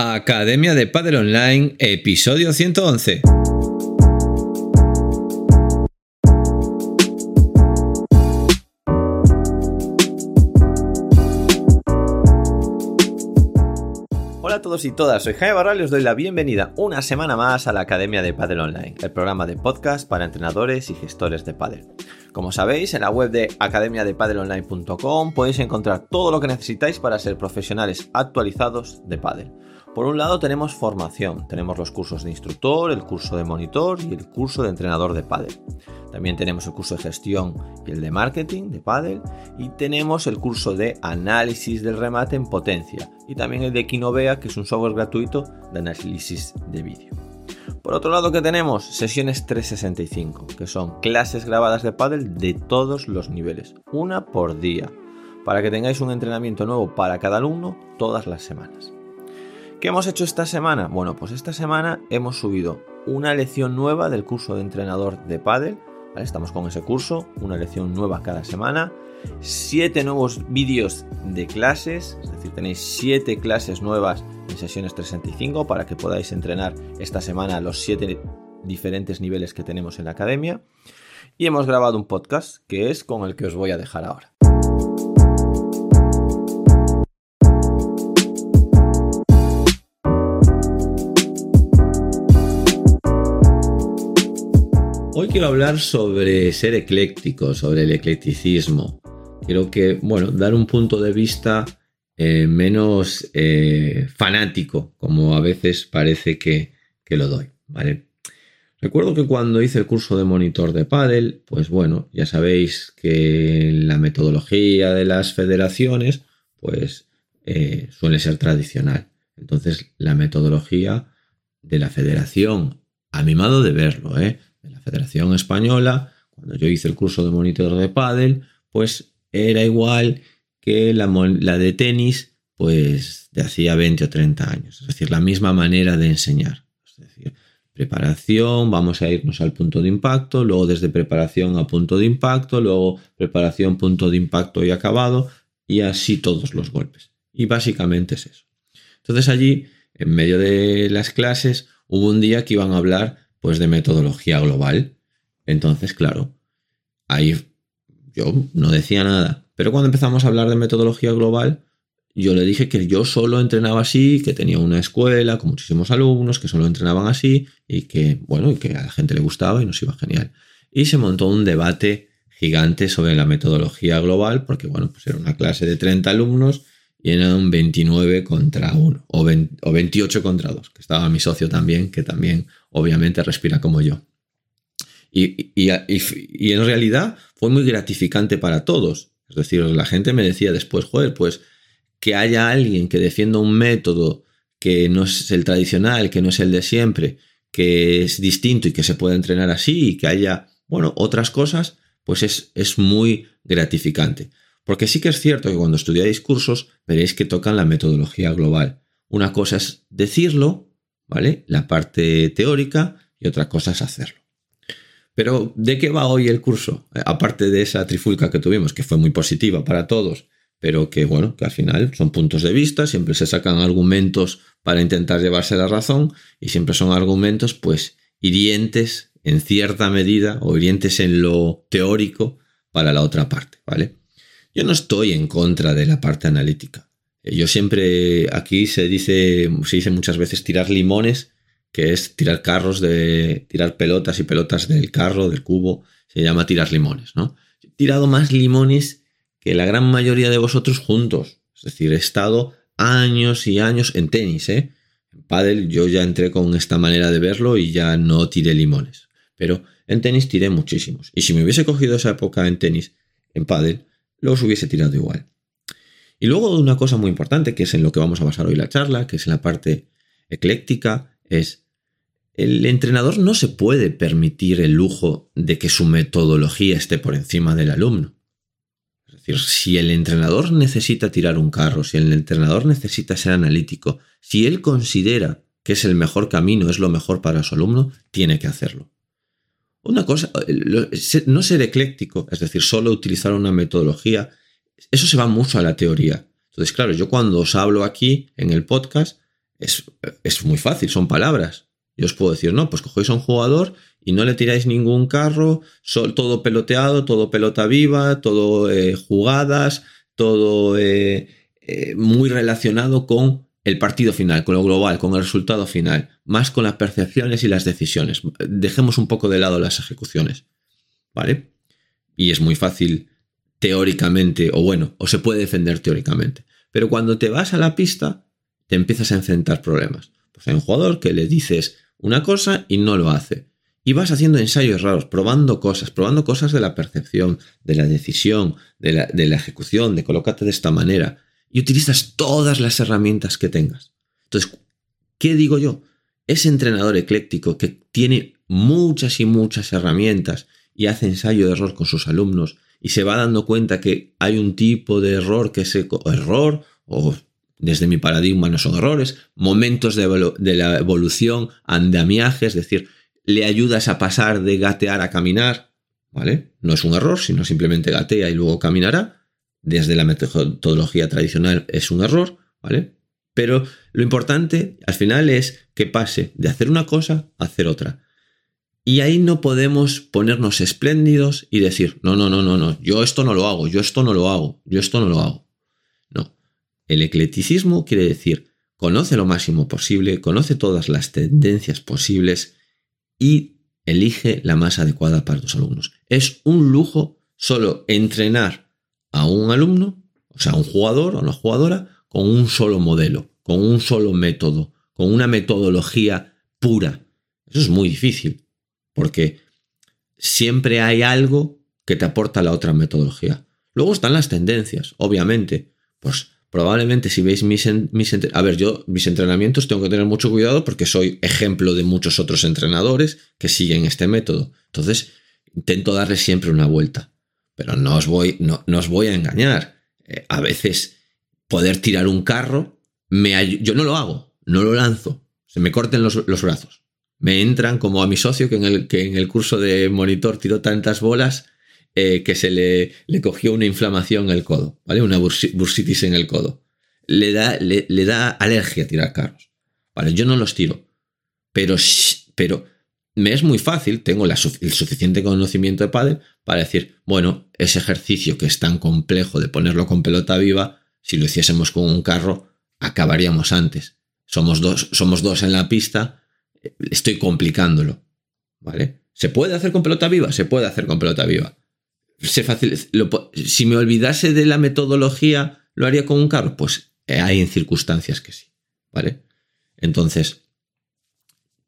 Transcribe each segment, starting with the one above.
Academia de Padel Online, episodio 111. Hola a todos y todas, soy Jaime Barral y os doy la bienvenida una semana más a la Academia de Padel Online, el programa de podcast para entrenadores y gestores de padel. Como sabéis, en la web de academiadepadelonline.com podéis encontrar todo lo que necesitáis para ser profesionales actualizados de padel. Por un lado tenemos formación, tenemos los cursos de instructor, el curso de monitor y el curso de entrenador de pádel. También tenemos el curso de gestión y el de marketing de pádel y tenemos el curso de análisis del remate en potencia y también el de Kinovea, que es un software gratuito de análisis de vídeo. Por otro lado que tenemos sesiones 365, que son clases grabadas de pádel de todos los niveles, una por día, para que tengáis un entrenamiento nuevo para cada alumno todas las semanas. ¿Qué hemos hecho esta semana? Bueno, pues esta semana hemos subido una lección nueva del curso de entrenador de pádel. Estamos con ese curso, una lección nueva cada semana. Siete nuevos vídeos de clases, es decir, tenéis siete clases nuevas en sesiones 365 para que podáis entrenar esta semana los siete diferentes niveles que tenemos en la academia. Y hemos grabado un podcast que es con el que os voy a dejar ahora. Hoy quiero hablar sobre ser ecléctico, sobre el eclecticismo. Quiero que, bueno, dar un punto de vista eh, menos eh, fanático, como a veces parece que, lo doy, ¿vale? Recuerdo que cuando hice el curso de monitor de pádel, pues bueno, ya sabéis que la metodología de las federaciones, pues eh, suele ser tradicional. Entonces, la metodología de la federación, a mi modo de verlo, ¿eh? De la Federación Española, cuando yo hice el curso de monitor de pádel, pues era igual que la, de tenis, pues de hacía 20 o 30 años. Es decir, la misma manera de enseñar. Es decir, preparación, vamos a irnos al punto de impacto, luego desde preparación a punto de impacto, luego preparación, punto de impacto y acabado, y así todos los golpes. Y básicamente es eso. Entonces allí, en medio de las clases, hubo un día que iban a hablar pues de metodología global. Entonces, claro, ahí yo no decía nada. Pero cuando empezamos a hablar de metodología global, yo le dije que yo solo entrenaba así, que tenía una escuela con muchísimos alumnos que solo entrenaban así y que, bueno, y que a la gente le gustaba y nos iba genial. Y se montó un debate gigante sobre la metodología global, porque, bueno, pues era una clase de 30 alumnos y eran 29 contra 1 o, 28 contra 2, que estaba mi socio también, que también obviamente respira como yo. Y, en realidad fue muy gratificante para todos. Es decir, la gente me decía después, joder, pues que haya alguien que defienda un método que no es el tradicional, que no es el de siempre, que es distinto y que se puede entrenar así y que haya, bueno, otras cosas, pues es, es muy gratificante. Porque sí que es cierto que cuando estudiáis cursos veréis que tocan la metodología global. Una cosa es decirlo, ¿vale? La parte teórica y otra cosa es hacerlo. Pero ¿de qué va hoy el curso? Eh, aparte de esa trifulca que tuvimos, que fue muy positiva para todos, pero que bueno, que al final son puntos de vista, siempre se sacan argumentos para intentar llevarse la razón y siempre son argumentos pues hirientes en cierta medida o hirientes en lo teórico para la otra parte, ¿vale? Yo no estoy en contra de la parte analítica. Eh, yo siempre, aquí se dice, se dice muchas veces tirar limones, que es tirar carros de, tirar pelotas y pelotas del carro, del cubo, se llama tirar limones, ¿no? He tirado más limones que la gran mayoría de vosotros juntos. Es decir, he estado años y años en tenis, ¿eh? En pádel yo ya entré con esta manera de verlo y ya no tiré limones. Pero en tenis tiré muchísimos. Y si me hubiese cogido esa época en tenis, en pádel, los hubiese tirado igual. Y luego una cosa muy importante, que es en lo que vamos a basar hoy la charla, que es en la parte ecléctica, es el entrenador no se puede permitir el lujo de que su metodología esté por encima del alumno. Es decir, si el entrenador necesita tirar un carro, si el entrenador necesita ser analítico, si él considera que es el mejor camino, es lo mejor para su alumno, tiene que hacerlo. Una cosa, no ser ecléctico, es decir, solo utilizar una metodología, eso se va mucho a la teoría. Entonces, claro, yo cuando os hablo aquí en el podcast, es, muy fácil, son palabras. Yo os puedo decir, no, pues cogéis a un jugador y no le tiráis ningún carro, todo peloteado, todo pelota viva, todo eh, jugadas, todo eh, eh, muy relacionado con el partido final, con lo global, con el resultado final, más con las percepciones y las decisiones. Dejemos un poco de lado las ejecuciones, ¿vale? Y es muy fácil teóricamente, o bueno, o se puede defender teóricamente. Pero cuando te vas a la pista, te empiezas a enfrentar problemas. Pues hay un jugador que le dices una cosa y no lo hace. Y vas haciendo ensayos raros, probando cosas, probando cosas de la percepción, de la decisión, de la, de la ejecución, de colócate de esta manera. Y utilizas todas las herramientas que tengas. Entonces, ¿qué digo yo? Ese entrenador ecléctico que tiene muchas y muchas herramientas y hace ensayo de error con sus alumnos y se va dando cuenta que hay un tipo de error que es error o desde mi paradigma no son errores, momentos de, la evolución, andamiaje, es decir, le ayudas a pasar de gatear a caminar, ¿vale? No es un error, sino simplemente gatea y luego caminará. Desde la metodología tradicional es un error, ¿vale? Pero lo importante al final es que pase de hacer una cosa a hacer otra. Y ahí no podemos ponernos espléndidos y decir, no, no, no, no, no, yo esto no lo hago, yo esto no lo hago, yo esto no lo hago. No. El eclecticismo quiere decir, conoce lo máximo posible, conoce todas las tendencias posibles y elige la más adecuada para tus alumnos. Es un lujo solo entrenar a un alumno, o sea, a un jugador o una jugadora, con un solo modelo, con un solo método, con una metodología pura. Eso es muy difícil porque siempre hay algo que te aporta la otra metodología. Luego están las tendencias, obviamente. Pues probablemente si veis mis, mis a ver, yo mis entrenamientos tengo que tener mucho cuidado porque soy ejemplo de muchos otros entrenadores que siguen este método. Entonces, intento darle siempre una vuelta. Pero no os voy, no, os voy a engañar. Eh, a veces poder tirar un carro, me yo no lo hago, no lo lanzo. Se me corten los brazos me entran como a mi socio que en el, que en el curso de monitor tiró tantas bolas eh, que se le, le, cogió una inflamación en el codo, ¿vale? Una bursitis en el codo. Le da, le, da alergia tirar carros. ¿Vale? Yo no los tiro. Pero, pero me es muy fácil, tengo el suficiente conocimiento de pádel para decir, bueno, ese ejercicio que es tan complejo de ponerlo con pelota viva, si lo hiciésemos con un carro, acabaríamos antes. Somos dos, somos dos en la pista, estoy complicándolo. ¿Vale? ¿Se puede hacer con pelota viva? Se puede hacer con pelota viva. Si me olvidase de la metodología, ¿lo haría con un carro? Pues eh, hay en circunstancias que sí. ¿Vale? Entonces,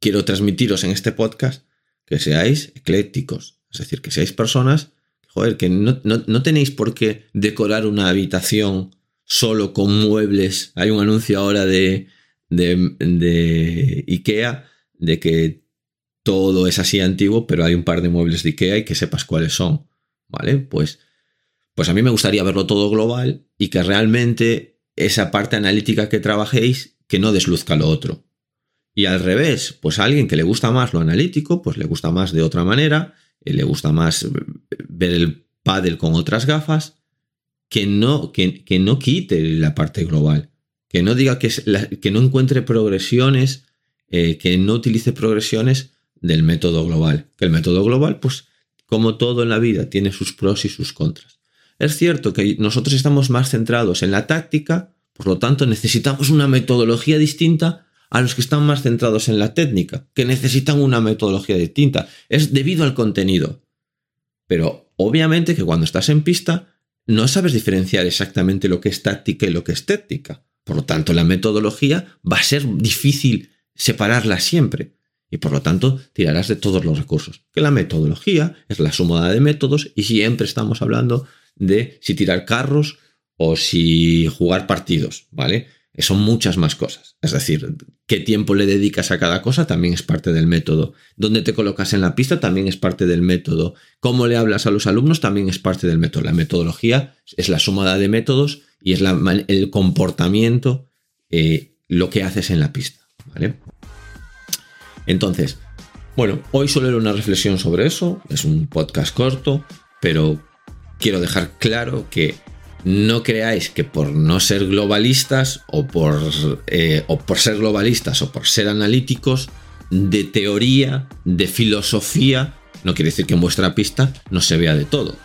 quiero transmitiros en este podcast que seáis eclécticos. Es decir, que seáis personas, joder, que no, no tenéis por qué decorar una habitación solo con muebles. Hay un anuncio ahora de, de, de IKEA de que todo es así antiguo, pero hay un par de muebles de IKEA y que sepas cuáles son, ¿vale? Pues, pues a mí me gustaría verlo todo global y que realmente esa parte analítica que trabajéis, que no desluzca lo otro. Y al revés, pues a alguien que le gusta más lo analítico, pues le gusta más de otra manera, eh, le gusta más ver el paddle con otras gafas, que no, que, que no quite la parte global, que no diga que, es que no encuentre progresiones eh, que no utilice progresiones del método global. Que el método global, pues como todo en la vida, tiene sus pros y sus contras. Es cierto que nosotros estamos más centrados en la táctica, por lo tanto necesitamos una metodología distinta a los que están más centrados en la técnica, que necesitan una metodología distinta. Es debido al contenido. Pero obviamente que cuando estás en pista no sabes diferenciar exactamente lo que es táctica y lo que es técnica. Por lo tanto, la metodología va a ser difícil separarlas siempre y por lo tanto tirarás de todos los recursos. Que la metodología es la suma de métodos y siempre estamos hablando de si tirar carros o si jugar partidos, ¿vale? Son muchas más cosas. Es decir, qué tiempo le dedicas a cada cosa también es parte del método. Dónde te colocas en la pista también es parte del método. Cómo le hablas a los alumnos también es parte del método. La metodología es la suma de métodos y es el comportamiento, eh, lo que haces en la pista. ¿vale? Entonces, bueno, hoy solo era una reflexión sobre eso, es un podcast corto, pero quiero dejar claro que no creáis que por no ser globalistas o por, eh, o por ser globalistas o por ser analíticos, de teoría, de filosofía, no quiere decir que en vuestra pista no se vea de todo.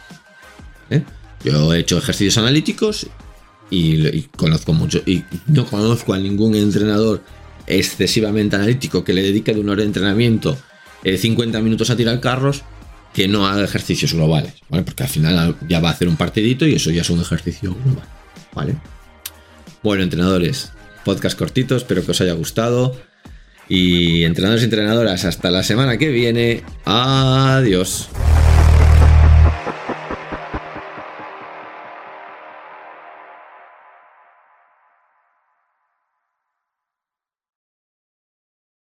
¿eh? Yo he hecho ejercicios analíticos y, conozco mucho. Y no conozco a ningún entrenador excesivamente analítico que le dedique de una hora de entrenamiento 50 eh, minutos a tirar carros que no haga ejercicios globales. Porque al final ya va a hacer un partidito y eso ya es un ejercicio global, ¿vale? Bueno, entrenadores, podcast cortito, espero que os haya gustado. Y entrenadores y entrenadoras, hasta la semana que viene. Adiós.